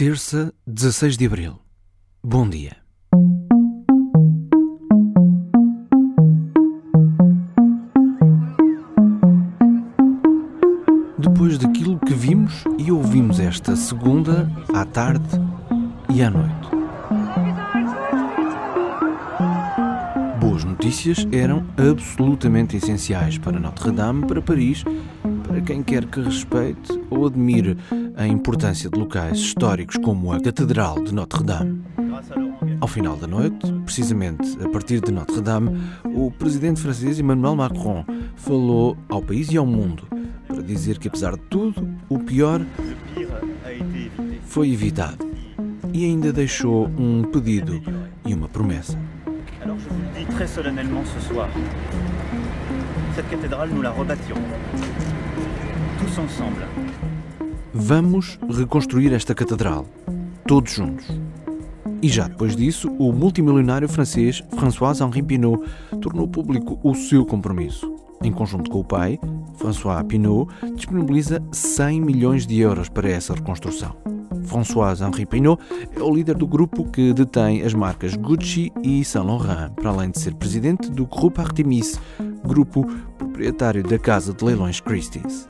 Terça, 16 de abril. Bom dia. Depois daquilo que vimos e ouvimos esta segunda, à tarde e à noite. Boas notícias eram absolutamente essenciais para Notre-Dame, para Paris, para quem quer que respeite ou admire a importância de locais históricos como a Catedral de Notre-Dame. Ao final da noite, precisamente a partir de Notre-Dame, o presidente francês Emmanuel Macron falou ao país e ao mundo para dizer que, apesar de tudo, o pior foi evitado. E ainda deixou um pedido e uma promessa. Alors je vous le dis très. Vamos reconstruir esta catedral, todos juntos. E já depois disso, o multimilionário francês François-Henri Pinault tornou público o seu compromisso. Em conjunto com o pai, François Pinault, disponibiliza 100 milhões de euros para essa reconstrução. François-Henri Pinault é o líder do grupo que detém as marcas Gucci e Saint Laurent, para além de ser presidente do Grupo Artemis, grupo proprietário da casa de leilões Christie's.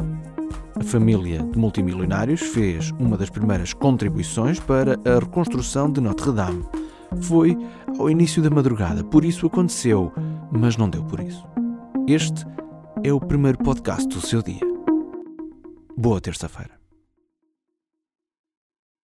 A família de multimilionários fez uma das primeiras contribuições para a reconstrução de Notre-Dame. Foi ao início da madrugada, por isso aconteceu, mas não deu por isso. Este é o primeiro podcast do seu dia. Boa terça-feira.